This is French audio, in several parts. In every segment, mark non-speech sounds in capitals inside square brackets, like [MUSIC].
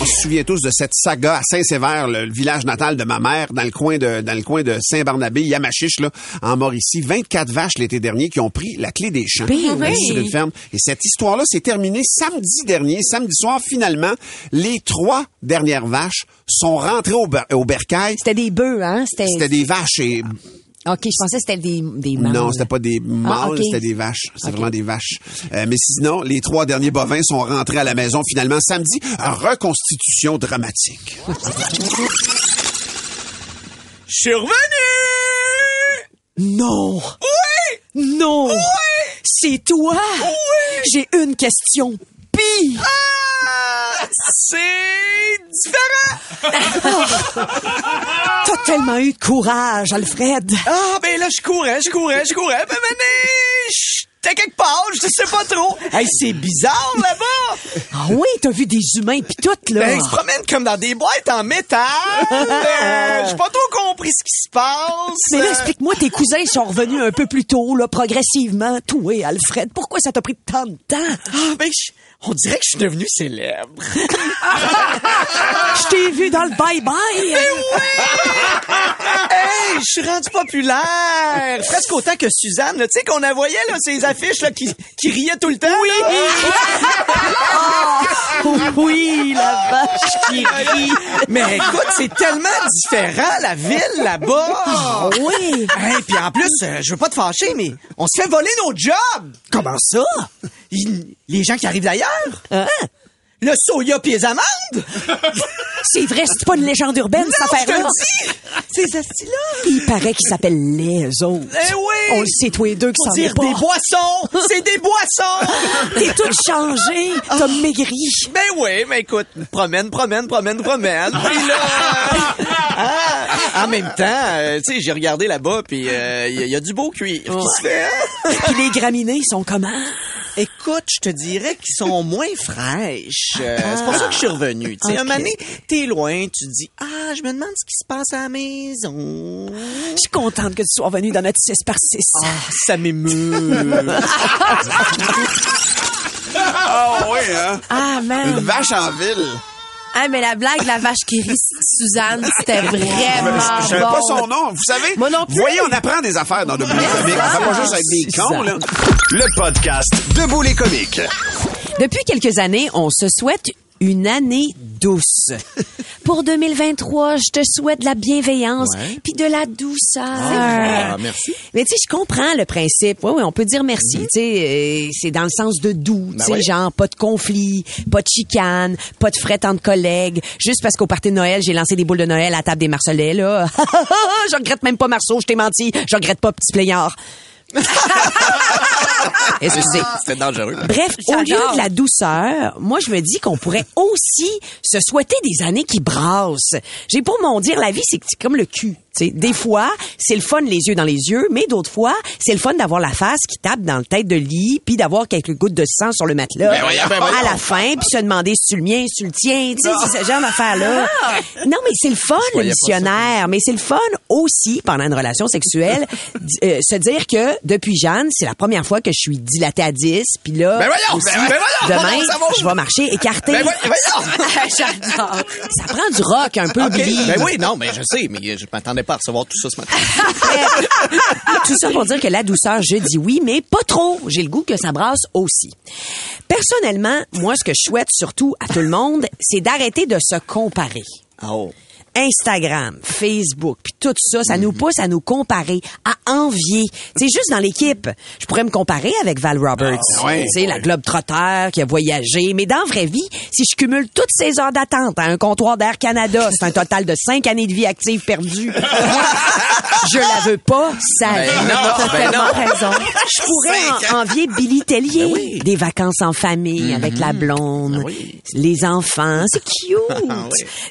On se souvient tous de cette saga à Saint-Sévère, le, le village natal de ma mère, dans le coin de dans le coin de Saint-Barnabé, Yamachiche, là, en Mauricie. 24 vaches l'été dernier qui ont pris la clé des champs Ben oui. sur une ferme. Et cette histoire-là s'est terminée samedi dernier. Samedi soir, finalement, les trois dernières vaches sont rentrées au, ber- au bercail. C'était des bœufs, hein? C'était. C'était des vaches et OK, je pensais que c'était des, des mâles. non, c'était pas des mâles, Ah, ok. c'était des vaches. C'est vraiment des vaches. Euh, mais sinon, les trois derniers bovins sont rentrés à la maison finalement samedi. Reconstitution dramatique. Je suis revenu! Non! Oui! Non! Oui! C'est toi! Oui! J'ai une question. Pis! Ah! C'est différent! [LAUGHS] T'as tellement eu de courage, Alfred! Ah, ben là, je courais, je courais, je courais. Ben, maintenant, j'étais quelque part, je sais pas trop. Hey, c'est bizarre, là-bas! Ah oui, t'as vu des humains pis tout, là! Ben, ils se promènent comme dans des boîtes en métal. Euh, J'ai pas trop compris ce qui se passe. Mais là, explique-moi, tes cousins sont revenus un peu plus tôt, là, progressivement. Toi, Alfred, pourquoi ça t'a pris tant de temps? Ah, ben, je- on dirait que je suis devenu célèbre. [LAUGHS] Je t'ai vu dans le bye-bye! Hey, je suis rendu populaire! Presque autant que Suzanne, tu sais, qu'on la voyait, là, ces affiches, là, qui, qui riaient tout le temps. Oui! [LAUGHS] Oui, la vache qui rit! Mais écoute, c'est tellement différent, la ville, là-bas! Ah oui! Hey, puis en plus, euh, je veux pas te fâcher, mais on se fait voler nos jobs! Comment ça? Il- les gens qui arrivent d'ailleurs? Hein? Le soya pis les amandes? [LAUGHS] C'est vrai, c'est pas une légende urbaine, cette je te affaire-là. le dis! Ces astis-là! Il paraît qu'ils s'appellent les autres. Eh oui! On le sait, tous les deux, que c'en est dire pas. des boissons! C'est des boissons! [LAUGHS] T'es tout changé, t'as maigri. Ben oui, mais écoute, promène, promène, promène, promène. Puis là, euh, [LAUGHS] ah, en même temps, euh, tu sais, j'ai regardé là-bas, puis euh, il y, a- y a du beau cuir qui se fait. Puis les graminées sont comment? Écoute, je te dirais qu'ils sont moins fraîches. Euh, C'est pour ça que je suis revenu. Tu sais, un Ok. moment donné, t'es loin, tu te dis, ah, je me demande ce qui se passe à la maison. Je suis contente que tu sois venu dans notre 6 par 6. Ah, ça m'émeut. [LAUGHS] Ah oui, hein? Ah, Une man. vache en ville. Ah, mais la blague de la vache qui rit, Suzanne, c'était vraiment Je savais bon. pas son nom. Vous savez? Moi non plus. Vous voyez, on apprend des affaires dans Debout les comiques. On fait pas juste avec des cons, là. Le podcast Debout les comiques. Depuis quelques années, on se souhaite une année douce. Pour 2023, je te souhaite de la bienveillance puis de la douceur. Ah, merci. Mais tu sais, je comprends le principe. Oui, oui, on peut dire merci. Tu sais, euh, c'est dans le sens de doux. tu sais, genre pas de conflit, pas de chicane, pas de fret entre collègues. Juste parce qu'au party de Noël, j'ai lancé des boules de Noël à la table des Marcelets, là. [LAUGHS] je regrette même pas Marceau, je t'ai menti. Je regrette pas Petit Plaignard. Excusez. C'était dangereux. Bref, au lieu de la douceur, moi je me dis qu'on pourrait aussi se souhaiter des années qui brassent. J'ai pour mon dire la vie c'est comme le cul. Des fois, c'est le fun les yeux dans les yeux, mais d'autres fois, c'est le fun d'avoir la face qui tape dans le tête de lit, puis d'avoir quelques gouttes de sang sur le matelas à la fin, puis se demander si tu le mien, si tu le tiens, tu sais, c'est ce genre d'affaire-là. Non, mais c'est le fun, le missionnaire, mais c'est le fun aussi, pendant une relation sexuelle, [LAUGHS] euh, se dire que depuis Jeanne, c'est la première fois que je suis dilatée à 10, puis là, Ben voyons, aussi, ben voyons, demain, je vais marcher écarté. Ben! [LAUGHS] J'adore. Ça prend du rock un peu, OK. Billy. Ben oui, non, mais je sais, mais je m'attendais pas à recevoir tout ça ce matin. [LAUGHS] Tout ça pour dire que la douceur, je dis oui, mais pas trop. J'ai le goût que ça brasse aussi. Personnellement, moi, ce que je souhaite surtout à tout le monde, c'est d'arrêter de se comparer. Oh. Instagram, Facebook, puis tout ça, ça nous pousse à nous comparer, à envier. C'est juste dans l'équipe. Je pourrais me comparer avec Val Roberts, Ah, ouais, la globe trotteur qui a voyagé, mais dans la vraie vie, si je cumule toutes ces heures d'attente à un comptoir d'Air Canada, [LAUGHS] c'est un total de cinq années de vie active perdues. [LAUGHS] je la veux pas, ça. Ben non, T'as ben tellement non. raison. Je [LAUGHS] pourrais en- envier Billy Tellier, des vacances en famille avec la blonde, les enfants, c'est cute.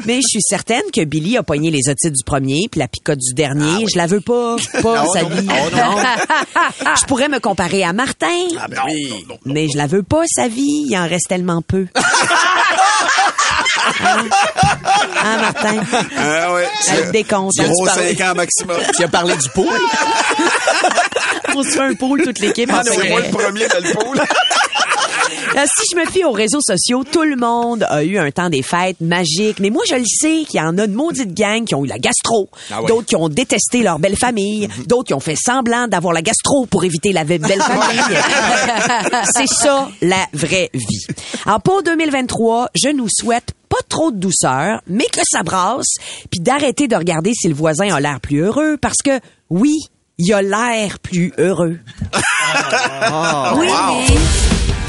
Mais je suis certaine que Billy a pogné les otites du premier puis la picote du dernier. Je la veux pas, [LAUGHS] pas sa vie. Non. [LAUGHS] je pourrais me comparer à Martin. Oui. Mais je la veux pas, sa vie. Il en reste tellement peu. hein? [LAUGHS] Hein, Martin? Ah ouais. Elle décompte. Gros parlé. 5 ans maximum. Tu as parlé du pot? On se fait un pôle, toute l'équipe. en C'est moi secret. le premier dans le pool. Euh, si je me fie aux réseaux sociaux, tout le monde a eu un temps des fêtes magique. Mais moi, je le sais qu'il y en a de maudites gangs qui ont eu la gastro. Ah ouais. D'autres qui ont détesté leur belle famille. D'autres qui ont fait semblant d'avoir la gastro pour éviter la belle [LAUGHS] famille. C'est ça, la vraie vie. Alors, pour 2023, je nous souhaite pas trop de douceur, mais que ça brasse, puis d'arrêter de regarder si le voisin a l'air plus heureux, parce que, oui, il a l'air plus heureux. [LAUGHS] oui, mais...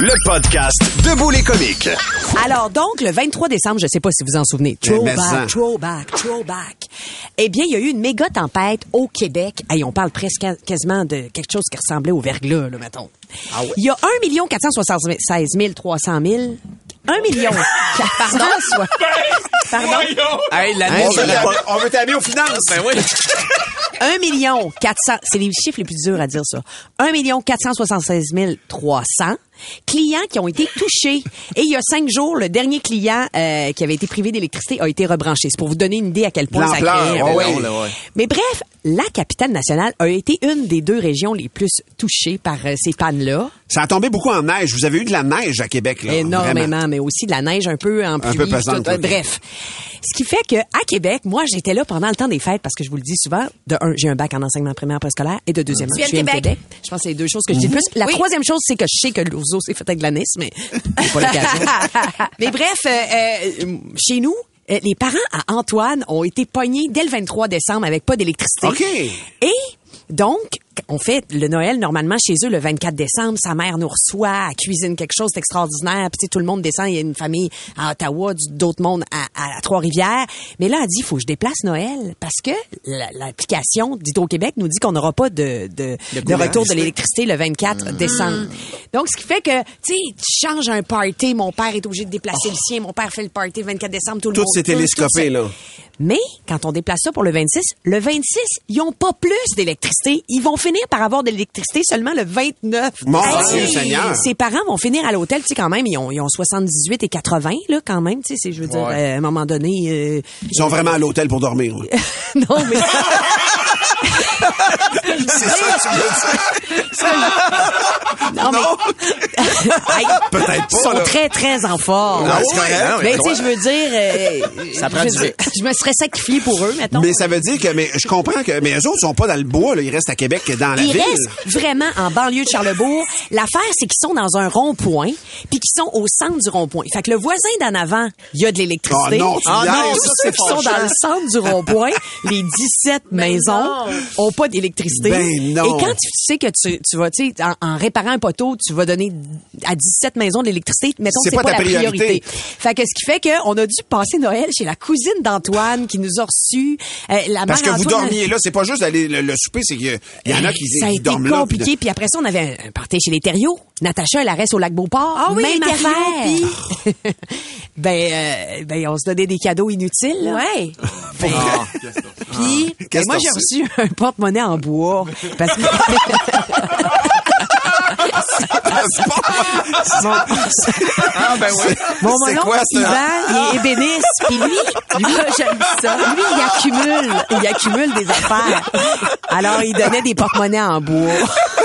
Le podcast Debout les comiques. Alors donc, le 23 décembre, je sais pas si vous en souvenez, throwback, throwback, throwback. Eh bien, il y a eu une méga tempête au Québec. Hey, on parle presque quasiment de quelque chose qui ressemblait au verglas, là, mettons. Il y a 1 476 300 000 1 million. [LAUGHS] Pardon? soit- Pardon? Hey, Hein, l'année, on ça veut on veut t'amener aux finances. Ben oui. 1 million 400, c'est les chiffres les plus durs à dire ça. 1 million 476 300 clients qui ont été touchés. Et il y a cinq jours, le dernier client euh, qui avait été privé d'électricité a été rebranché. C'est pour vous donner une idée à quel point ça crée. euh, là, ouais. Mais bref, la capitale nationale a été une des deux régions les plus touchées par euh, ces pannes-là. Ça a tombé beaucoup en neige. Vous avez eu de la neige à Québec, là. Énormément, Vraiment. mais aussi de la neige un peu en pluie. peu pesante, tout. ok. Bref. Ce qui fait que à Québec, moi, j'étais là pendant le temps des fêtes parce que je vous le dis souvent, de un, j'ai un bac en enseignement primaire préscolaire et de deuxièmement, Tu viens je de viens de Québec. Québec. Je pense que c'est les deux choses que je dis le plus. La Oui. troisième chose, c'est que je sais que l'ourso s'est fait avec de mais [LAUGHS] c'est pas l'occasion. mais bref, euh, euh, chez nous, euh, les parents à Antoine ont été pognés dès le 23 décembre avec pas d'électricité. OK. Et donc, on fait le Noël normalement chez eux le 24 décembre. Sa mère nous reçoit, elle cuisine quelque chose d'extraordinaire. Puis tu sais, tout le monde descend. Il y a une famille à Ottawa, d'autres mondes à, à Trois-Rivières. Mais là, elle dit, faut que je déplace Noël parce que la- l'application d'Hydro-Québec nous dit qu'on n'aura pas de, de, de retour de l'électricité le 24 décembre. Donc, ce qui fait que, tu sais, tu changes un party. Mon père est obligé de déplacer le sien. Mon père fait le party le 24 décembre. Tout le Tout monde. s'est télescopé, s'est- là. Mais quand on déplace ça pour le 26, le 26, ils ont pas plus d'électricité. Ils vont finir par avoir de l'électricité seulement le 29. Mon Hey! Seigneur. Ses parents vont finir à l'hôtel, tu sais, quand même, ils ont, ils ont 78 et 80, là, quand même, tu sais, je veux dire, Ouais. euh, à un moment donné, euh, Ils sont vraiment à l'hôtel pour dormir. [LAUGHS] non, mais... [LAUGHS] C'est ça que tu veux dire? non, mais... [LAUGHS] Hey, Peut-être Ils pas, sont là. très, très en forme. Ah oui, Mais, tu sais, je veux dire... euh, Ça prend du veux- Vic. je me serais sacrifié pour eux, mettons. Mais ça veut dire que, mais je comprends que, mais eux autres sont pas dans le bois, là. Ils restent à Québec, dans la Ils ville. restent vraiment en banlieue de Charlebourg. L'affaire, c'est qu'ils sont dans un rond-point, puis qu'ils sont au centre du rond-point. Fait que le voisin d'en avant, il y a de l'électricité. Ah non, tu ah non, tous c'est ceux qui sont dans le centre du rond-point, [LAUGHS] les 17 maisons ont pas d'électricité. Ben non. Et quand tu sais que tu, tu vas, tu sais, en, en réparant un poteau, tu vas donner à 17 maisons de l'électricité, mettons que C'est c'est pas pas, ta la priorité. priorité. Fait que ce qui fait qu'on a dû passer Noël chez la cousine d'Antoine qui nous a reçus. Euh, la Parce que vous Antoine- dormiez là, c'est pas juste aller le, le souper, c'est qu'il y en a qui, ça a qui été dorment là. puis compliqué. Puis après ça, on avait un, un party chez les Thériault. Natacha, elle reste au lac Beauport. Ah oui, Même affaire. [LAUGHS] ben, euh, ben, on se donnait des cadeaux inutiles. là. Ouais. Ben, Puis, [LAUGHS] ben, Qu'est-ce moi, j'ai reçu un porte-monnaie en bois. Parce que... [LAUGHS] Ah, ben oui. Mon C'est mon quoi, ça? Yvan, il est ébéniste. Puis lui, lui, j'aime ça. Lui, il accumule, il accumule des affaires. Alors, il donnait des porte-monnaies en bois.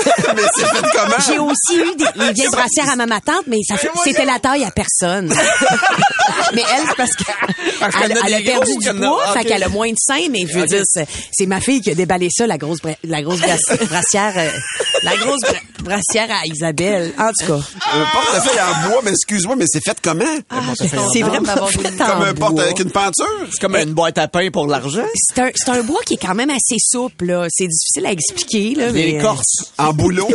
[LAUGHS] mais c'est fait comment? J'ai aussi eu des, les vieilles brassières à ma tante, mais ça fait- c'était la taille à personne. [LAUGHS] mais elle, c'est parce Parce qu'elle elle a des perdu gros, du a- poids, ok. fait qu'elle a moins de seins, mais je veux dire, c'est c'est ma fille qui a déballé ça, la grosse, bra- la grosse brass- brassière, euh, la grosse bra- brassière à Isabelle. En tout cas, Un portefeuille en bois, mais excuse-moi, mais c'est fait comment? c'est vraiment fait en Comme un porte avec une peinture? C'est comme une boîte à pain pour l'argent. C'est un, c'est un bois qui est quand même assez souple, là. C'est difficile à expliquer, là. mais, euh, L'écorce. En boulot?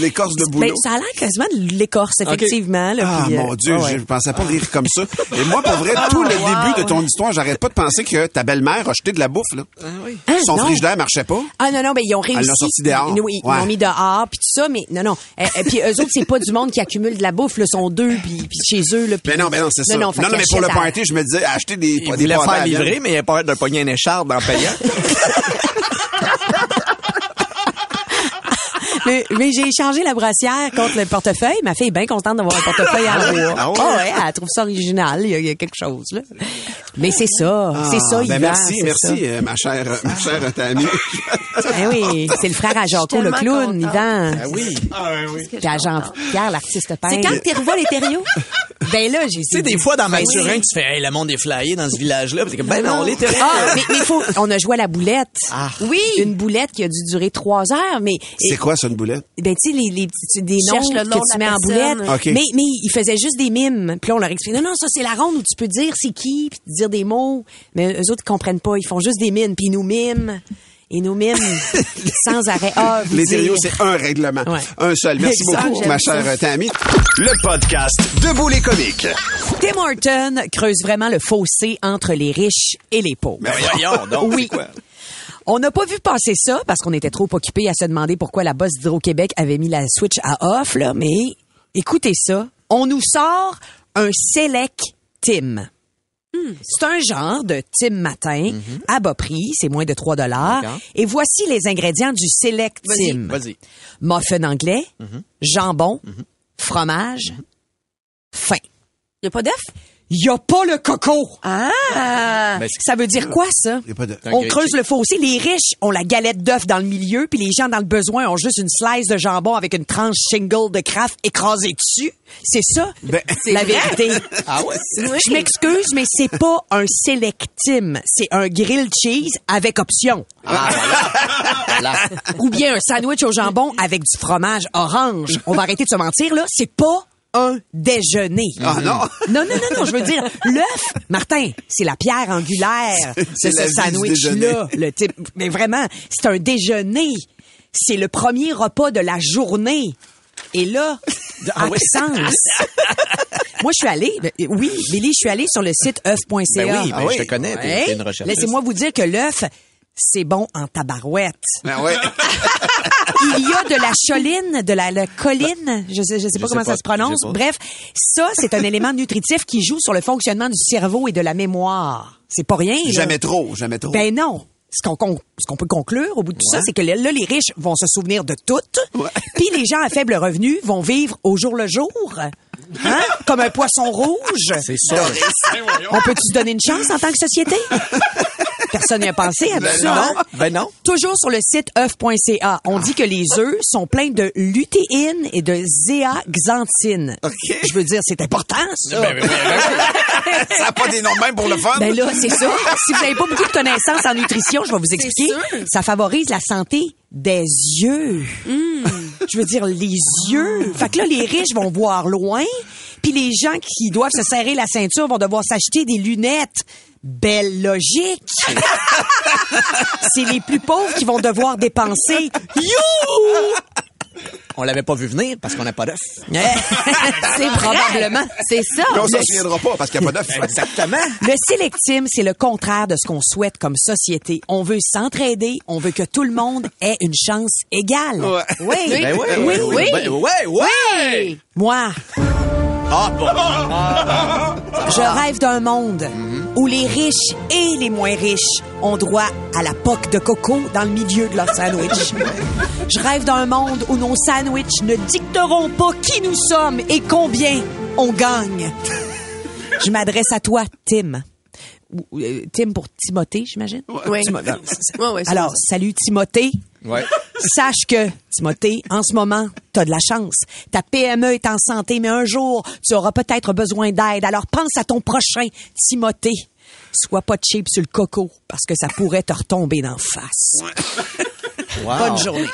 L'écorce de boulot? Ben, ça a l'air quasiment de l'écorce, effectivement. Là, Ah, puis, euh, mon Dieu, ouais, ouais. je pensais pas rire comme ça. Et moi, pour vrai, tout le début de ton histoire, j'arrête pas de penser que ta belle-mère a jeté de la bouffe, là. Hein, Son non. frigidaire marchait pas. Ah non, non, ben ils ont réussi. Elle l'a sorti dehors. Oui, ils Ouais. l'ont mis dehors, puis tout ça, mais non, non. Et, et puis eux autres, c'est pas du monde qui accumule de la bouffe, là, sont deux, puis, puis chez eux, là. puis- Ben non, ben non, c'est ça. Non, Non, non, fait non, mais pour le à- party, je me disais, acheter des, Il des faire livrer, mais il a peur de pogner un écharpe en payant. [LAUGHS] Mais, mais j'ai échangé la brassière contre le portefeuille. Ma fille est bien contente d'avoir un portefeuille en bois. Ah ouais? Ouais, elle trouve ça original. Il y a, il y a quelque chose, là. Mais c'est ça. c'est ça, Ah, Yvan. ben merci, c'est merci, ça. euh, ma chère, euh, ma chère Tammy. Ben oui, c'est le frère à Jaco, le clown. Yvan. Ah oui. Puis à Jean-Pierre, l'artiste C'est peintre. quand que t'es revois les terrios? Ben là, j'ai Tu sais, des fois, dans Mathurin, tu fais, hey, le monde est flyé dans ce village-là. Puis ben non, les terrains. Ah, mais, mais faut, on a joué à la boulette. Ah. Oui. Une boulette qui a dû durer trois heures, mais. C'est quoi, ça, une boulette? Ben, tu sais, les, les petits, des noms le nom que tu mets en boulette. Mais, mais ils faisaient juste des mimes. Puis là, on leur expliquait, non, non, ça, c'est la ronde où tu peux dire c'est qui, puis dire des mots. Mais eux autres, ils comprennent pas. Ils font juste des mines, puis ils nous miment. Ils nous miment [LAUGHS] sans arrêt. Ah, Les tériaux, c'est un règlement. Ouais. Un seul. Merci beaucoup, ma chère euh, Tammy. Le podcast Debout les comiques. Tim Horton creuse vraiment le fossé entre les riches et les pauvres. Ben voyons donc, Oui. c'est quoi? On n'a pas vu passer ça parce qu'on était trop occupés à se demander pourquoi la boss d'Hydro-Québec avait mis la switch à off, là. Mais écoutez ça. On nous sort un Select Tim. C'est un genre de Tim matin à bas prix, c'est moins de 3 dollars. Et voici les ingrédients du Select Tim. vas-y. Muffin anglais, jambon, fromage, faim. Y a pas d'œuf? Y a pas le coco. Ah! Ben, Ça veut dire quoi, ça? Y a pas de- Un On creuse le fossé. Les riches ont la galette d'œuf dans le milieu, puis les gens dans le besoin ont juste une slice de jambon avec une tranche shingle de craft écrasée dessus. C'est ça, Ben, la vérité. [LAUGHS] Ah ouais? Je m'excuse, mais c'est pas un sélectime. C'est un grilled cheese avec option. Ah, voilà. Ou bien un sandwich au jambon avec du fromage orange. On va arrêter de se mentir, là. C'est pas un déjeuner. Ah non! Non, non, non, non, je veux dire, l'œuf, Martin, c'est la pierre angulaire de ce sandwich-là. Le type, mais vraiment, c'est un déjeuner. C'est le premier repas de la journée. Et là, [LAUGHS] Ah oui. absence. [LAUGHS] Moi, je suis allée, ben, oui, Billy, je suis allée sur le site œuf.ca. Ben oui, ben Ah oui. je te connais. Ouais. t'es une recherche. Laissez-moi vous dire que l'œuf, c'est bon en tabarouette. Ben ouais. [LAUGHS] Il y a de la choline, de la, la colline, je sais, je sais pas sais comment pas, ça se prononce. Bref, ça, c'est un élément nutritif qui joue sur le fonctionnement du cerveau et de la mémoire. C'est pas rien. là. Jamais trop, jamais trop. Ben non. Ce qu'on peut conclure au bout de tout ça, c'est que là, là, les riches vont se souvenir de tout, [LAUGHS] puis les gens à faible revenu vont vivre au jour le jour, hein? comme un poisson rouge. C'est ça. On peut-tu se donner une chance en tant que société? [LAUGHS] Personne n'y a pensé à ça. non. Ben non. Toujours sur le site œuf.ca, on dit que les œufs sont pleins de lutéine et de zéaxanthine. Je veux dire, c'est important, ça. Ben, ben, ben, ben, [LAUGHS] Ça n'a pas des noms de même pour le fun? Ben là, c'est ça. Si vous n'avez pas beaucoup de connaissances en nutrition, je vais vous expliquer. sûr. Ça favorise la santé des yeux. Je veux dire, les yeux. Fait que là, les riches vont voir loin, puis les gens qui doivent se serrer la ceinture vont devoir s'acheter des lunettes. Belle logique. C'est les plus pauvres qui vont devoir dépenser. You! On l'avait pas vu venir parce qu'on n'a pas d'œuf. [LAUGHS] C'est probablement. C'est ça. Mais on s'en le- souviendra pas parce qu'il n'y a pas d'œuf. Exactement. Le sélectime, c'est le contraire de ce qu'on souhaite comme société. On veut s'entraider, on veut que tout le monde ait une chance égale. Ouais. Oui. Ben oui, oui, oui, oui. Ben, ouais, ouais. Moi, Ah bon. je rêve d'un monde où les riches et les moins riches ont droit à la poque de coco dans le milieu de leur sandwich. Je rêve d'un monde où nos sandwichs ne dicteront pas qui nous sommes et combien on gagne. Je m'adresse à toi, Tim. Euh, Tim pour Timothée, j'imagine? Timo-. Ouais, Alors, ça. salut Timothée. Ouais. Sache que, Timothée, en ce moment, t'as de la chance. Ta PME est en santé, mais un jour, tu auras peut-être besoin d'aide. Alors, pense à ton prochain, Timothée. Sois pas cheap sur le coco, parce que ça pourrait te retomber d'en face. Wow. Bonne journée.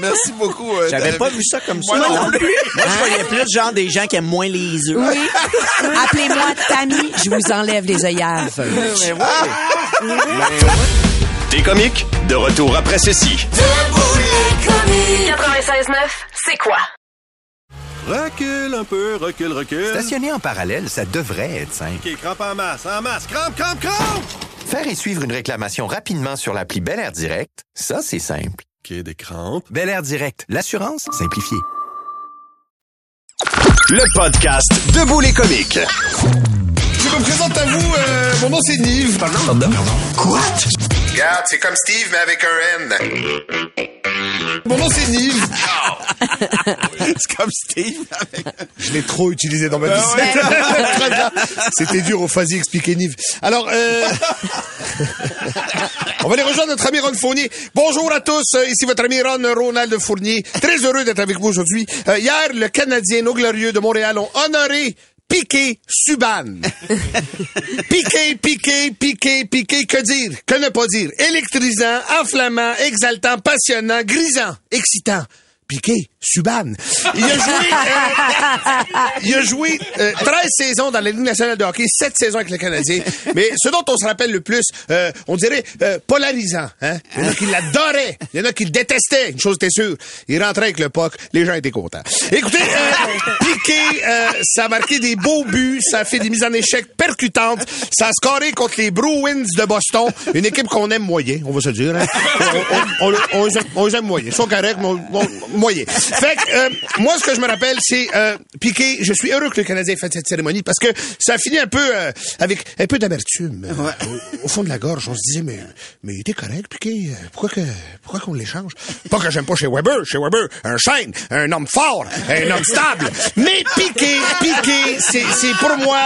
Merci beaucoup. euh, J'avais pas vu ça comme ça. Moi non plus. Moi, je voyais plus genre des gens qui aiment moins les œufs. Oui. [LAUGHS] Appelez-moi Tammy, je vous enlève les œillères. Mais ouais. T'es comique? De retour après ceci. 96.9, c'est quoi? Recule un peu, recule, recule. Stationner en parallèle, ça devrait être simple. OK, crampe en masse, en masse. Crampe, crampe, crampe! Faire et suivre une réclamation rapidement sur l'appli Bel Air Direct, ça, c'est simple. OK, des crampes. Bel Air Direct, l'assurance simplifiée. Le podcast Debout les comiques. Je me présente à vous, euh, mon nom c'est Nive. Pardon? Quoi? Regarde, c'est comme Steve, mais avec un N. Mon nom c'est Nive. [LAUGHS] C'est comme Steve. avec- Je l'ai trop utilisé dans ma vie. [LAUGHS] Très bien. C'était dur au Fazi expliquer Nive. Alors, euh... [LAUGHS] on va aller rejoindre notre ami Ron Fournier. Bonjour à tous, euh, ici votre ami Ron Ronald Fournier. Très heureux d'être avec vous aujourd'hui. Euh, hier, le Canadien No Glorieux de Montréal ont honoré Piqué Subban. [LAUGHS] Piqué, piqué, piqué, piqué, que dire? Que ne pas dire? Électrisant, enflammant, exaltant, passionnant, grisant, excitant. Piqué, Subban. Il a joué, euh, il a joué euh, 13 saisons dans la Ligue nationale de hockey, 7 saisons avec le Canadien. Mais ce dont on se rappelle le plus, euh, on dirait euh, polarisant. Hein? Il y en a qui l'adoraient, il y en a qui le détestaient. Une chose était sûre, il rentrait avec le puck, les gens étaient contents. Écoutez, euh, Piqué, ça a marqué des beaux buts, ça a fait des mises en échec percutantes, ça a scoré contre les Bruins de Boston, une équipe qu'on aime moyen, on va se dire. Hein? On, on, on, on les aime- moyen. Ils sont corrects, mais moyen. Fait que, euh, moi, ce que je me rappelle, c'est euh, Piqué. Je suis heureux que le Canadien ait fait cette cérémonie parce que ça a fini un peu euh, avec un peu d'amertume. Euh, au, au fond de la gorge, on se disait, mais, mais il était correct, Piqué. Euh, Pourquoi que, pourquoi qu'on l'échange? Pas que j'aime pas chez Weber. Chez Weber, un chêne, un homme fort, un homme stable. Mais Piqué, Piqué, c'est, c'est pour moi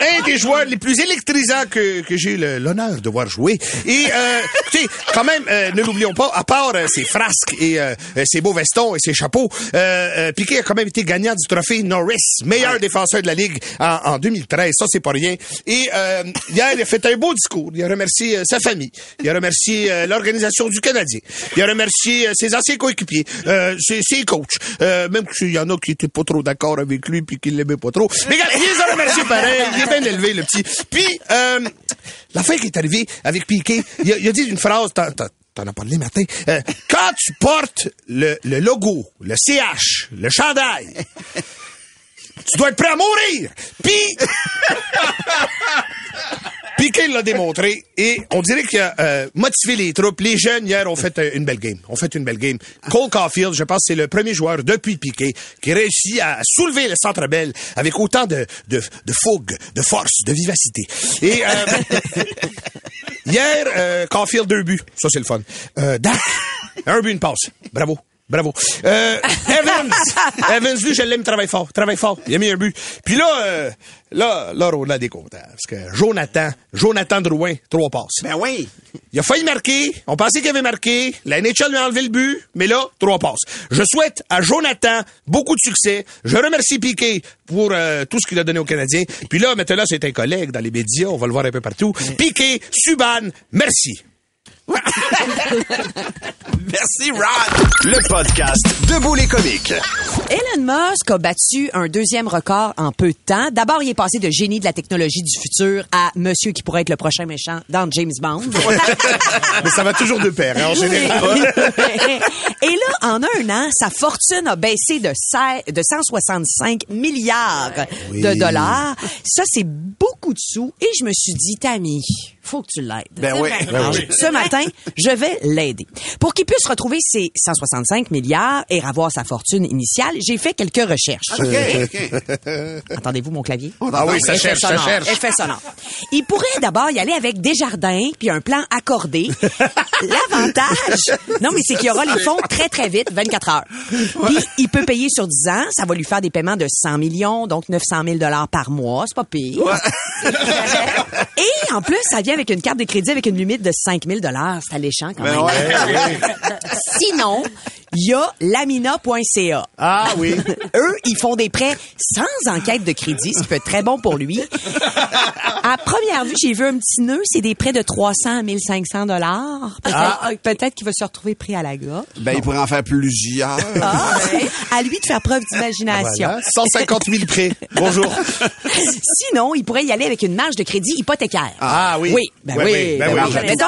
un des joueurs les plus électrisants que, que j'ai l'honneur de voir jouer. Et, euh, tu sais, quand même, euh, ne l'oublions pas, à part ses frasques et ses beaux vestons et ses chapeaux, euh, euh, Piqué a quand même été gagnant du trophée Norris, meilleur défenseur de la Ligue en, en 2013. Ça, c'est pas rien. Et euh, hier, il a fait un beau discours. Il a remercié euh, sa famille. Il a remercié euh, l'organisation du Canadien. Il a remercié ses anciens coéquipiers, euh, ses, ses coachs. Euh, même s'il y en a qui étaient pas trop d'accord avec lui puis qui l'aimaient pas trop. Mais regarde, il les a remerciés pareil. Il est bien élevé, le petit. Puis, euh, la fin qui est arrivée avec Piqué, il a, il a dit une phrase... t'en- as parlé matin. Euh, quand tu portes le, le logo, le CH, le chandail, tu dois être prêt à mourir. Puis, [LAUGHS] Piqué l'a démontré et on dirait qu'il a euh, motivé les troupes. Les jeunes, hier, ont fait euh, une belle game. Ont fait une belle game. Cole Caulfield, je pense, c'est le premier joueur depuis Piqué qui réussit à soulever le centre belle avec autant de, de, de fougue, de force, de vivacité. Et euh, [LAUGHS] hier, euh, Caulfield, deux buts. Ça, c'est le fun. Euh, Dak, [LAUGHS] un but, une passe. Bravo. Bravo. Euh, [LAUGHS] Evans. Evans, lui, je l'aime, travaille fort. Travaille fort. Il a mis un but. Puis là, euh, là, là, est content. Parce que Jonathan, Jonathan Drouin, trois passes. Ben oui. Il a failli marquer. On pensait qu'il avait marqué. La NHL lui a enlevé le but. Mais là, trois passes. Je souhaite à Jonathan beaucoup de succès. Je remercie Piqué pour euh, tout ce qu'il a donné aux Canadiens. Puis là, maintenant, c'est un collègue dans les médias. On va le voir un peu partout. Piqué, Subban, merci. [LAUGHS] Merci, Rod. Le podcast Debout les comiques. Elon Musk a battu un deuxième record en peu de temps. D'abord, il est passé de génie de la technologie du futur à monsieur qui pourrait être le prochain méchant dans James Bond. [LAUGHS] Mais ça va toujours de pair, hein, en général. [LAUGHS] Et là, en un an, sa fortune a baissé de, 16 de 165 milliards de dollars. Ça, c'est beaucoup de sous. Et je me suis dit, Tammy, faut que tu l'aides. Ben oui. Alors, Ce matin, je vais l'aider. Pour qu'il puisse retrouver ses 165 milliards et revoir sa fortune initiale, j'ai fait quelques recherches. OK. [LAUGHS] Entendez-vous mon clavier? Ah oui, ça cherche, ça cherche. Effet sonore. Il pourrait d'abord y aller avec des jardins puis un plan accordé. [LAUGHS] L'avantage, non mais c'est qu'il y aura les fonds très très vite, 24 heures. Puis il peut payer sur 10 ans, ça va lui faire des paiements de 100 millions, donc 900 000 dollars par mois, c'est pas pire. [LAUGHS] Et en plus, ça vient avec une carte de crédit avec une limite de 5 000 dollars, c'est alléchant quand Ben même. ouais. Sinon, il y a lamina.ca. Ah oui. [LAUGHS] Eux, ils font des prêts sans enquête de crédit, ce qui peut être très bon pour lui. À première vue, j'ai vu un petit nœud, c'est des prêts de 300 à 1500 dollars. Peut-être peut-être qu'il va se retrouver pris à la gorge. Ben, il pourrait en faire plusieurs. Ah, ouais. À lui de faire preuve d'imagination. Voilà. 150 000 prêts. Bonjour. Sinon, il pourrait y aller avec une marge de crédit hypothécaire. Ah oui. Oui, ben oui. oui, ben ben oui. oui. Mettons,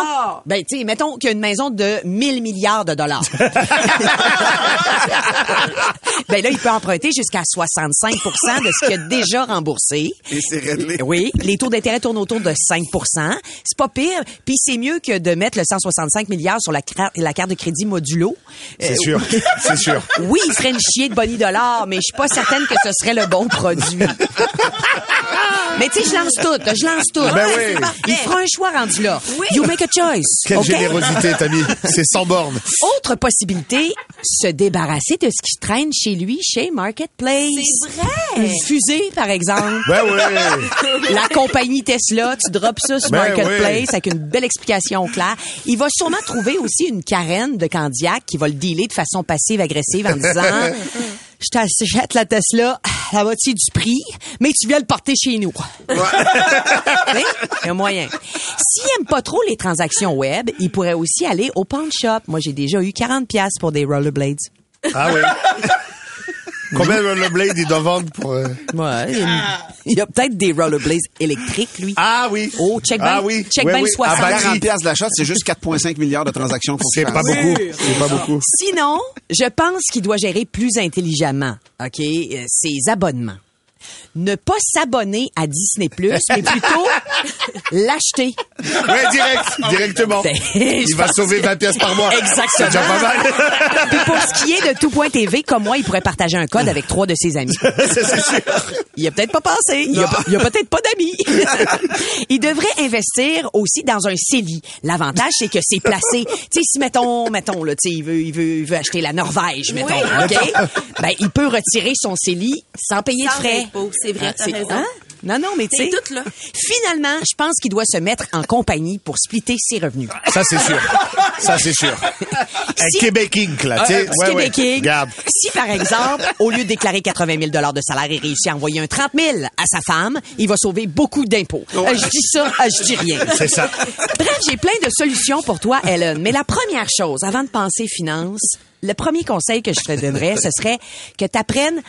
ben, sais, mettons qu'il y a une maison de 1000 milliards de dollars. [LAUGHS] [LAUGHS] ben là, il peut emprunter jusqu'à 65 de ce qu'il a déjà remboursé. Et c'est réglé. Oui, les taux d'intérêt tournent autour de 5 C'est pas pire, puis c'est mieux que de mettre le 165 milliards sur la, carte de crédit modulo. C'est Euh, sûr. C'est sûr. oui, il ferait une chier de Bonnie Dollar, mais je suis pas certaine que ce serait le bon produit. mais tu sais, je lance tout, je lance tout. Ben oui. C'est. Il fera un choix rendu là. You make a choice. Quelle générosité, Tammy. C'est sans borne. Autre possibilité, se débarrasser de ce qui traîne chez lui, chez Marketplace. C'est vrai. Une fusée, par exemple. Ben oui. [LAUGHS] La compagnie Tesla, tu drops ça sur Ben Marketplace oui. avec une belle explication claire. Il va sûrement trouver aussi une carène de Candiac qui va le dealer de façon passive-agressive en disant Je t'achète la Tesla, la moitié du prix, mais tu viens le porter chez nous. [LAUGHS] Y a moyen. S'il aime pas trop les transactions web, il pourrait aussi aller au pawn shop. Moi, j'ai déjà eu 40 pièces pour des rollerblades. Ah oui. [LAUGHS] Combien de rollerblades il doit vendre pour... euh, Ouais, il y a- il y a peut-être des rollerblades électriques, lui. Ah oui. Oh, check Ah oui. Check Ouais, bien oui. le 60. Ah, 40 piastres de l'achat, c'est juste 4,5 milliards de transactions. faut C'est pas beaucoup. C'est pas beaucoup. Sinon, je pense qu'il doit gérer plus intelligemment, OK, euh, ses abonnements. Ne pas s'abonner à Disney+, mais plutôt [LAUGHS] l'acheter. Ouais, direct. Directement. Ben, Il va sauver que- 20 pièces par mois. Exactement. C'est déjà pas mal. [LAUGHS] Puis pour ce qui est de Tout.tv, comme moi, il pourrait partager un code avec trois de ses amis. [LAUGHS] C'est sûr. Il a peut-être pas pensé. Il a, a peut-être pas d'amis. il devrait investir aussi dans un CELI. L'avantage, c'est que c'est placé. Tu sais, si mettons, mettons, là, tu sais, il veut, il veut, il veut acheter la Norvège, mettons, OK? Ben, il peut retirer son CELI sans payer Sans de frais. C'est vrai, t'as C'est- raison. hein? Non, non, mais tu C'est sais. tout, là. Finalement, je pense qu'il doit se mettre en compagnie pour splitter ses revenus. Ça, c'est sûr. Ça, c'est sûr. [LAUGHS] Un Si- Québec Inc, là. Tu sais. petit Ouais, ouais. Québec Inc. Regarde. Si, par exemple, au lieu de déclarer 80 000 de salaire, il réussit à envoyer un 30 000 à sa femme, il va sauver beaucoup d'impôts. Euh, je dis ça, euh, je dis rien. C'est ça. Bref, j'ai plein de solutions pour toi, Ellen. Mais la première chose, avant de penser finances, le premier conseil que je te donnerais, ce serait que tu apprennes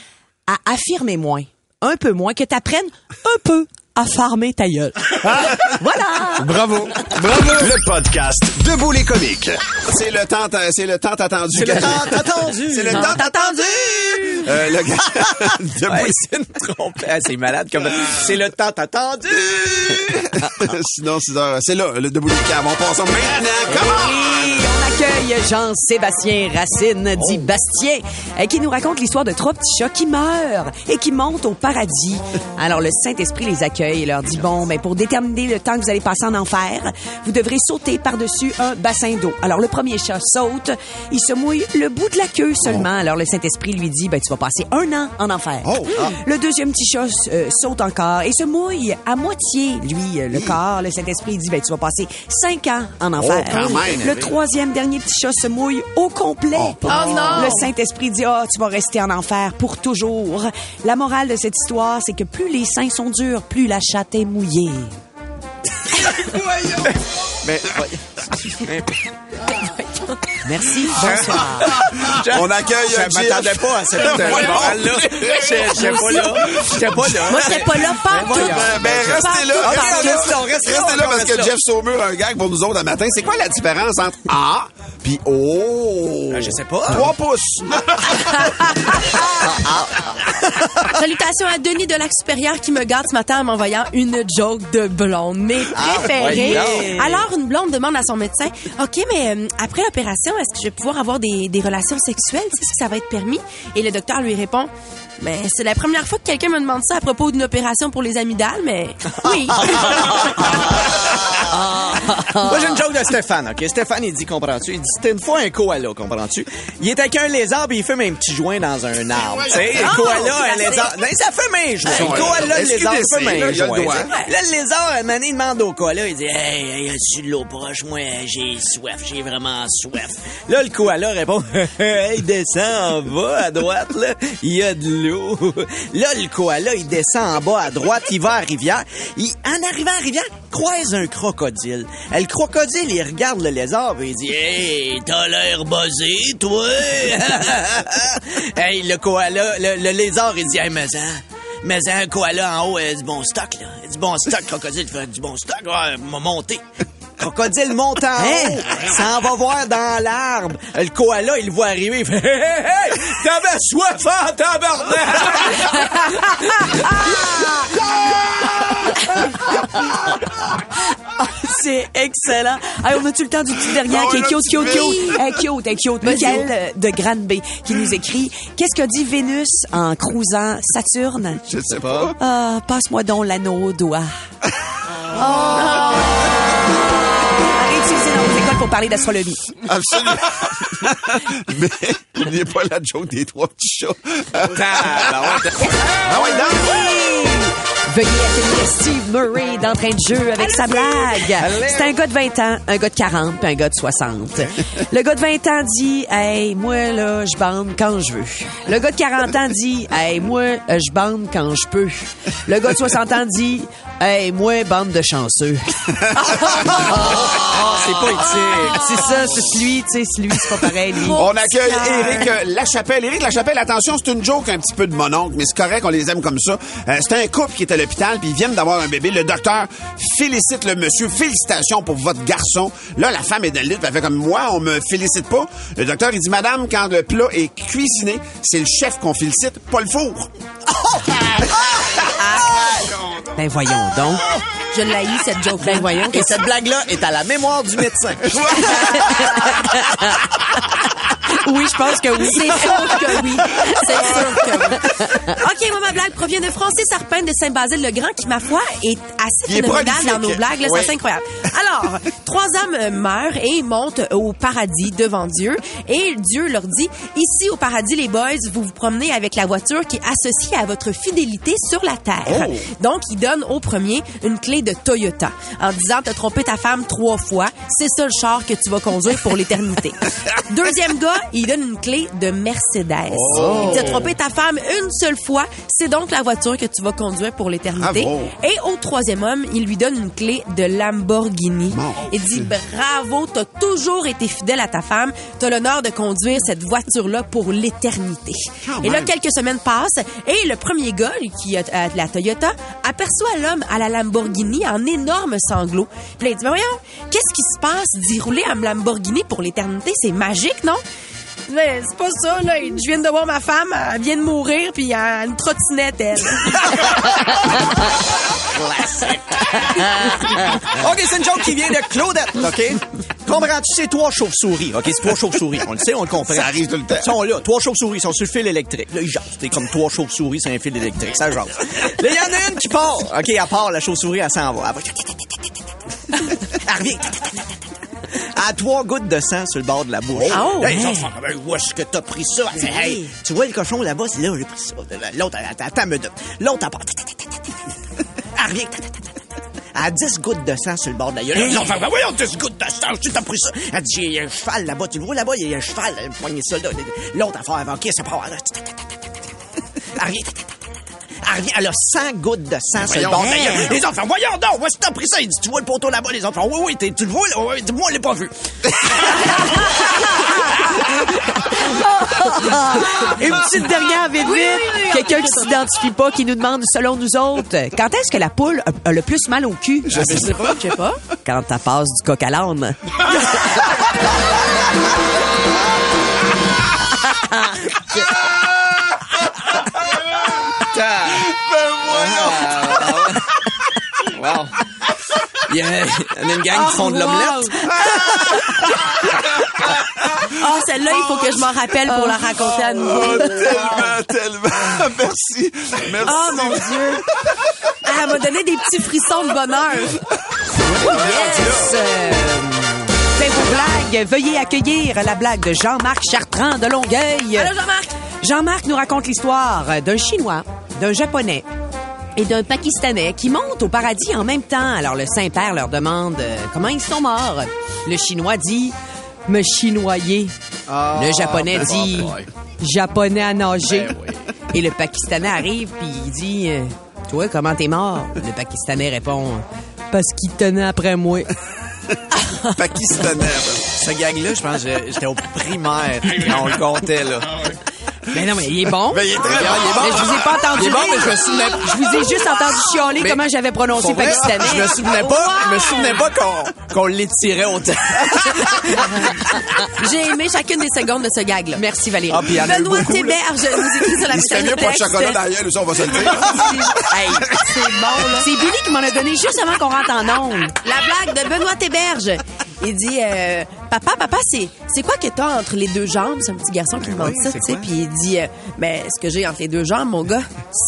à affirmer moins. Un peu moins, que tu apprennes un peu à farmer ta gueule. [LAUGHS] voilà! Bravo. Bravo. Le podcast Debout les comiques. C'est le temps, c'est le temps attendu. C'est le temps attendu. C'est le temps attendu. Euh, le gars. [LAUGHS] Debout Ouais, c'est une trompette. Ah, c'est malade comme. C'est le temps attendu. Sinon, c'est là, le debout des caves. On passe maintenant. Comment? Jean-Sébastien Racine, dit Bastien, euh, qui nous raconte l'histoire de trois petits chats qui meurent et qui montent au paradis. Alors, le Saint-Esprit les accueille et leur dit, bon, ben, pour déterminer le temps que vous allez passer en enfer, vous devrez sauter par-dessus un bassin d'eau. Alors, le premier chat saute, il se mouille le bout de la queue seulement. Alors, le Saint-Esprit lui dit, ben, tu vas passer un an en enfer. Oh, ah. Le deuxième petit chat euh, saute encore et se mouille à moitié, lui, euh, le corps. Le Saint-Esprit dit, ben, tu vas passer cinq ans en enfer. Oh, même. Le troisième dernier petit chat se mouille au complet. Oh non! Le Saint-Esprit dit, ah, tu vas rester en enfer pour toujours. La morale de cette histoire, c'est que plus les seins sont durs, plus la chatte est mouillée. [LAUGHS] [LAUGHS] Merci, [LAUGHS] bonsoir. on accueille Je m'attendais pas à cette euh, morale-là. J'étais pas là. J'étais pas là. Moi, j'étais pas là, pas tout. Ben, ben, restez là. Restez là. parce que. Jeff Saumur a un gag pour nous autres un matin. C'est quoi la différence entre A puis O? Euh, je sais pas. 3 pouces. [LAUGHS] Salutations à Denis de Lac Supérieur qui me garde ce matin en m'envoyant une joke de blonde. Mes préférées. ouais, Alors, une blonde demande à son médecin, OK, mais euh, après l'opération, est-ce que je vais pouvoir avoir des, relations sexuelles? Est-ce que ça va être permis? Et le docteur lui répond, mais c'est la première fois que quelqu'un me demande ça à propos d'une opération pour les amygdales, mais oui. [LAUGHS] Moi, j'ai une joke de Stéphane, OK? Stéphane, il dit, comprends-tu? Il dit, c'était une fois un koala, comprends-tu? Il est avec un lézard, puis il fume un petit joint dans un arbre. Tu sais, le koala, un lézard... Ben, ça fume un joint. Le koala, le lézard fume un joint. Là, le lézard, un il demande au koala, il dit, hey, hey, as-tu de l'eau proche? Moi, j'ai soif, j'ai vraiment soif. Là, le koala répond, [LAUGHS] hey, descends en bas, à droite, là, il y a de l'eau. Là, le koala, il descend en bas, à droite, il va à rivière. Il, en arrivant à rivière, croise un crocodile. Le crocodile, il regarde le lézard, et il dit, hey, t'as l'air buzzé, toi. [LAUGHS] hey, le koala, le, lézard, il dit, hey, mais ça, mais un koala en haut, a du bon stock, là. Du bon stock, crocodile, il fait du bon stock, ouais, m'a monté. Crocodile monte en haut, s'en va voir dans l'arbre. Le koala, il le voit arriver, il fait Hey, hey, hey, t'avais soif en tabarnak! [LAUGHS] C'est excellent. Hey, on a-tu le temps du petit dernier? Qui est cute, cute, cute? Hey, cute, hey, cute. Michael euh, de Granby qui nous écrit Qu'est-ce que dit Vénus en cruisant Saturne? Je sais pas. Ah, passe-moi donc l'anneau au doigt. Oh. Pour parler d'astrologie. Absolument. [LAUGHS] Mais n'oubliez pas la joke des trois petits chats. ah ouais, non. Veuillez accueillir Steve Murray de jeu avec sa blague. C'est un gars de 20 ans, un gars de 40 puis un gars de 60. [LAUGHS] Le gars de 20 ans dit « Hey, moi, là, je bande quand je veux. » Le gars de 40 ans dit « Hey, moi, je bande quand je peux. » Le gars de 60 ans dit « Hey, moi, bande de chanceux. [LAUGHS] » Oh, c'est pas éthique. C'est ça, c'est lui, tu sais, c'est lui, c'est pas pareil, lui. On accueille Éric euh, Lachapelle. Éric Lachapelle, attention, c'est une joke un petit peu de mon oncle, mais c'est correct, on les aime comme ça. Euh, c'est un couple qui est à l'hôpital, puis ils viennent d'avoir un bébé. Le docteur félicite le monsieur. Félicitations pour votre garçon. Là, la femme est dans le lit, elle fait comme moi, on me félicite pas. Le docteur, il dit, madame, quand le plat est cuisiné, c'est le chef qu'on félicite, pas le four. [LAUGHS] Ben voyons donc. Je l'ai cette joke Ben voyons. Et cette blague-là est à la mémoire du médecin. [LAUGHS] [LAUGHS] Oui, je pense que oui. C'est sûr que oui. C'est sûr que oui. OK, moi, ma blague provient de Francis Arpin de Saint-Basile-le-Grand, qui, ma foi, est assez phénoménal dans nos blagues. Là, Oui. C'est incroyable. Alors, trois hommes meurent et montent au paradis devant Dieu. Et Dieu leur dit, ici au paradis, les boys, vous vous promenez avec la voiture qui est associée à votre fidélité sur la terre. Oh. Donc, il donne au premier une clé de Toyota en disant, t'as trompé ta femme trois fois. C'est ça le char que tu vas conduire pour l'éternité. [LAUGHS] Deuxième gars, il donne une clé de Mercedes. Il dit, t'as trompé ta femme une seule fois. C'est donc la voiture que tu vas conduire pour l'éternité. Et au troisième homme, il lui donne une clé de Lamborghini. Il dit, bravo, t'as toujours été fidèle à ta femme. T'as l'honneur de conduire cette voiture-là pour l'éternité. Et là, quelques semaines passent et le premier gars, lui, qui a de la Toyota, aperçoit l'homme à la Lamborghini en énorme sanglot. Puis là, il dit, mais voyons, qu'est-ce qui se passe? D'y rouler en Lamborghini pour l'éternité? C'est magique, non? Mais c'est pas ça, là. Je viens de voir ma femme, elle vient de mourir, puis elle a une trottinette, elle. [LAUGHS] OK, c'est une joke qui vient de Claudette, OK? Comprends-tu, c'est trois chauves-souris, OK? C'est trois chauves-souris. On le sait, on le comprend. Ça arrive tout le temps. Ils sont là, trois chauves-souris, ils sont sur le fil électrique. Là, ils jasent. C'est comme trois chauves-souris sur un fil électrique. Ça jase. Là, il y en a une qui part. OK, elle part, la chauve-souris, elle s'en va. Elle va. [LAUGHS] Elle revient. A trois gouttes de sang sur le bord de la bouche. Oh, Là, ils hey. fait, Ben, où est-ce que t'as pris ça? Elle fait, hey, tu vois le cochon là-bas? C'est là où j'ai pris ça. L'autre, attends, me donne. L'autre, elle part. Elle revient. A 10 gouttes de sang sur le bord de la gueule. Ils ont fait, ben voyons, 10 gouttes de sang, tu t'as pris ça. Elle dit, il y a un cheval là-bas, tu le vois là-bas, il y a un cheval, poignée ça là. L'autre, elle fait, ok, c'est pas grave. Elle revient. Elle revient, elle a 100 gouttes de sang sur le bord de la gueule. Les enfants, voyons donc, où est-ce que t'as pris ça? Il dit, tu vois le poteau là-bas? Les enfants, oui, oui, t'es- tu le vois? là? Oui, oui, moi, on l'a pas vu. [LAUGHS] Une petite dernière, vite, vite. Quelqu'un qui s'identifie pas, qui nous demande, selon nous autres, quand est-ce que la poule a, a le plus mal au cul? Je sais pas, je sais pas. Quand elle passe du coq à l'âne. [LAUGHS] [LAUGHS] Wow. Il y a, une gang qui font de l'omelette. Ah, celle-là, il faut que je m'en rappelle pour la raconter à nouveau. Oh, tellement, tellement. [LAUGHS] Merci. Merci. Oh mon Dieu! Ah, Elle m'a donné des petits frissons de bonheur. Yes! Euh, Faites vos blagues. Veuillez accueillir la blague de Jean-Marc Chartrand de Longueuil. Allô, Jean-Marc? Jean-Marc nous raconte l'histoire d'un Chinois, d'un Japonais et d'un Pakistanais qui montent au paradis en même temps. Alors le Saint-Père leur demande euh, comment ils sont morts? Le Chinois dit me chinoyer. le Japonais dit japonais à nager. [LAUGHS] Et le Pakistanais arrive puis il dit euh, toi comment t'es mort? Le Pakistanais répond parce qu'il tenait après moi. [LAUGHS] Pakistanais. Ce gag-là, je pense que j'étais au primaire quand on le comptait, là. Mais non, mais il est bon. Ben, il est très bon. Mais je vous ai pas entendu. Il est bon, mais je me souvenais- Je vous ai juste entendu chialer Mais- comment j'avais prononcé Pour vrai, pakistanais. Je me souvenais pas, je me souvenais pas qu'on, qu'on l'étirait autant. [LAUGHS] J'ai aimé chacune des secondes de ce gag-là. Merci Valérie. Ah, puis il y en a eu Benoît beaucoup. Théberge nous écrit sur la C'était message mieux de pour le texte. chocolat dans la gueule, ça, on va se le dire. [LAUGHS] Hey, C'est bon, là. c'est Billy qui m'en a donné juste avant qu'on rentre en ondes. La blague de Benoît Théberge. Il dit, euh, papa, papa, c'est, c'est quoi que t'as entre les deux jambes? C'est un petit garçon qui demande ça, tu sais. Puis il dit, euh, ben, ce que j'ai entre les deux jambes, mon gars,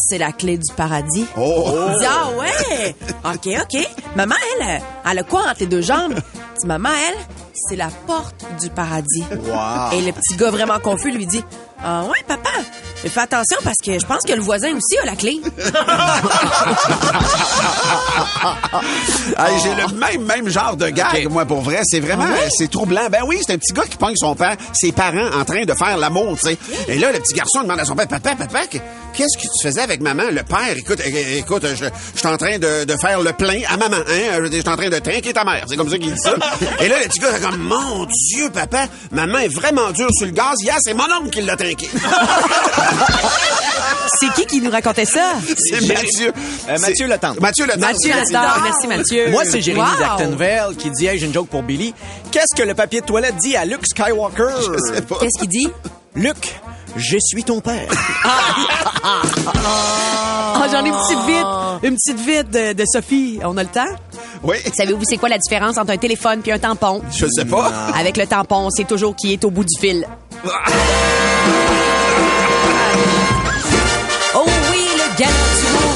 c'est la clé du paradis. Oh. Il dit, ah ouais? OK, OK. Maman, elle, euh, elle a quoi entre les deux jambes? Il dit, maman, elle, c'est la porte du paradis. Wow. Et le petit gars vraiment confus lui dit, ah ouais, papa, mais fais attention parce que je pense que le voisin aussi a la clé. Hey, j'ai le même, même genre de gag, moi, pour vrai. C'est vraiment, c'est troublant. Ben oui, c'est un petit gars qui pogne son père, ses parents en train de faire l'amour, tu sais. Et là, le petit garçon demande à son père, papa, papa, qu'est-ce que tu faisais avec maman? Le père, écoute, écoute, je, je suis en train de, de faire le plein à maman, hein? Je suis en train de trinquer ta mère. C'est comme ça qu'il dit ça. Et là, le petit gars, comme, mon Dieu, papa, maman est vraiment dure sur le gaz. Hier, c'est mon oncle qui l'a trinqué. [LAUGHS] C'est qui qui nous racontait ça? c'est Mathieu. Euh, Mathieu C'est- Letendre. Mathieu Letendre. Mathieu Letard. Merci, Mathieu. Moi, c'est Jérémy Wow. d'Actonville qui dit Hey, j'ai une joke pour Billy. Qu'est-ce que le papier de toilette dit à Luke Skywalker? Je sais pas. Qu'est-ce qu'il dit? Luke, je suis ton père. [LAUGHS] Ah, j'en ai une petite vite. Une petite vite de, de Sophie. On a le temps? Oui. Savez-vous c'est quoi la différence entre un téléphone puis un tampon? Je sais pas. Avec le tampon, c'est toujours qui est au bout du fil. [LAUGHS]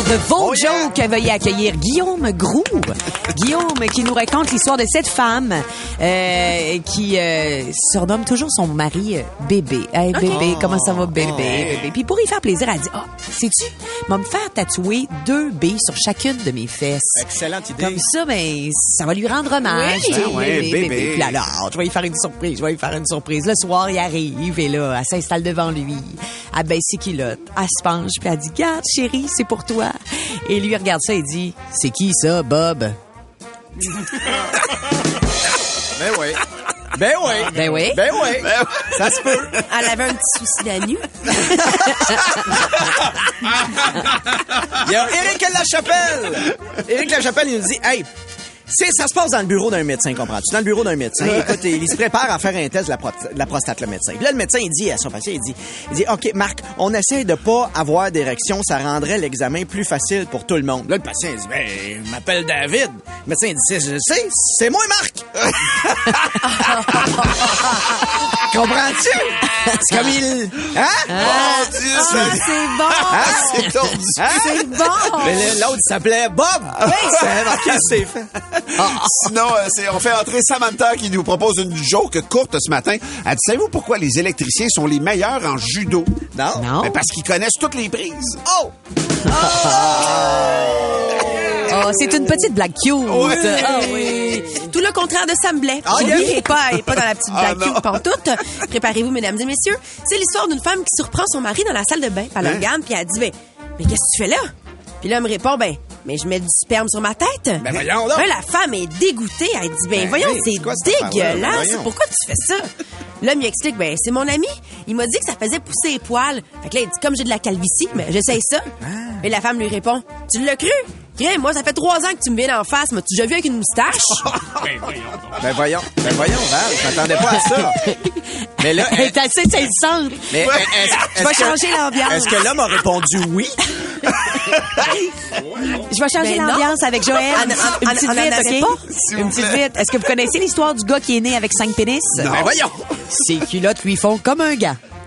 de vos Oh yeah. jokes. Veuillez accueillir Guillaume Groux. [LAUGHS] Guillaume qui nous raconte l'histoire de cette femme euh, qui euh, surnomme toujours son mari euh, bébé. Hey bébé, comment ça va bébé, bébé? Puis pour y faire plaisir, elle dit, ah, sais-tu, va me faire tatouer deux B sur chacune de mes fesses. Excellente idée. Comme ça, ben, ça va lui rendre hommage. Oui. Ah ouais, bébé. Puis là, là, je vais lui faire une surprise, je vais lui faire une surprise. Le soir, il arrive et là, elle s'installe devant lui. Elle baisse ses culottes, elle se penche, puis elle dit, garde, chérie, c'est pour toi. [LAUGHS] Et lui, regarde ça et dit, c'est qui ça, Bob? [LAUGHS] Ben oui. Ben oui. Ben oui. Ben oui. Ça se peut. [LAUGHS] Elle avait un petit souci la nuit. Il y a Éric Lachapelle. Éric Lachapelle, il nous dit, hey, c'est, ça se passe dans le bureau d'un médecin, comprends-tu? Dans le bureau d'un médecin. Écoute, il se prépare à faire un test de la, prot- de la prostate, le médecin. Puis là, le médecin, il dit à son patient, il dit, il dit, OK, Marc, on essaie de pas avoir d'érection, ça rendrait l'examen plus facile pour tout le monde. Là, le patient, il dit, ben, je m'appelle David. Le médecin, il dit, c'est, je sais, c'est moi, Marc. [LAUGHS] Comprends-tu? C'est comme il, hein? Ah, c'est bon! Hein? [LAUGHS] C'est tordu. Hein? C'est bon! Mais l'autre s'appelait Bob. Oui, c'est marqué, c'est fait? Sinon, euh, c'est- on fait entrer Samantha qui nous propose une joke courte ce matin. Elle dit, savez-vous pourquoi les électriciens sont les meilleurs en judo? Non? Non? Ben, parce qu'ils connaissent toutes les prises. Oh! Oh, c'est une petite blague cute. Ouais. Ah oui. Tout le contraire de Sam Blais. Ah, il est pas, il est pas dans la petite Ah, blague cute pantoute. Préparez-vous, mesdames et messieurs. C'est l'histoire d'une femme qui surprend son mari dans la salle de bain. Elle le Hein? regarde, puis elle dit, ben, mais qu'est-ce que tu fais là? Puis là, elle me répond, ben, mais je mets du sperme sur ma tête. Ben voyons donc. Là, la femme est dégoûtée. Elle dit, ben, Ben voyons, c'est affaire-là? dégueulasse. Pourquoi tu fais ça? L'homme lui explique, ben, c'est mon ami. Il m'a dit que ça faisait pousser les poils. Fait que là, il dit, comme j'ai de la calvitie, mais j'essaye ça. Ah. Et la femme lui répond, tu l'as cru? Crème, moi, ça fait trois ans que tu me viens en face. M'as-tu déjà vu avec une moustache? [LAUGHS] Ben voyons, ben voyons, Val, je m'attendais pas à ça. [LAUGHS] Mais là, Elle est assez saisissante. mais est-ce- est-ce Je vais que- changer l'ambiance. Est-ce que l'homme a répondu oui? [LAUGHS] Je vais changer Mais non. l'ambiance avec Joël. En- Une petite vite, OK? Une petite vite. Est-ce que vous connaissez l'histoire du gars qui est né avec cinq pénis? Ben voyons. Ses culottes lui font comme un gars.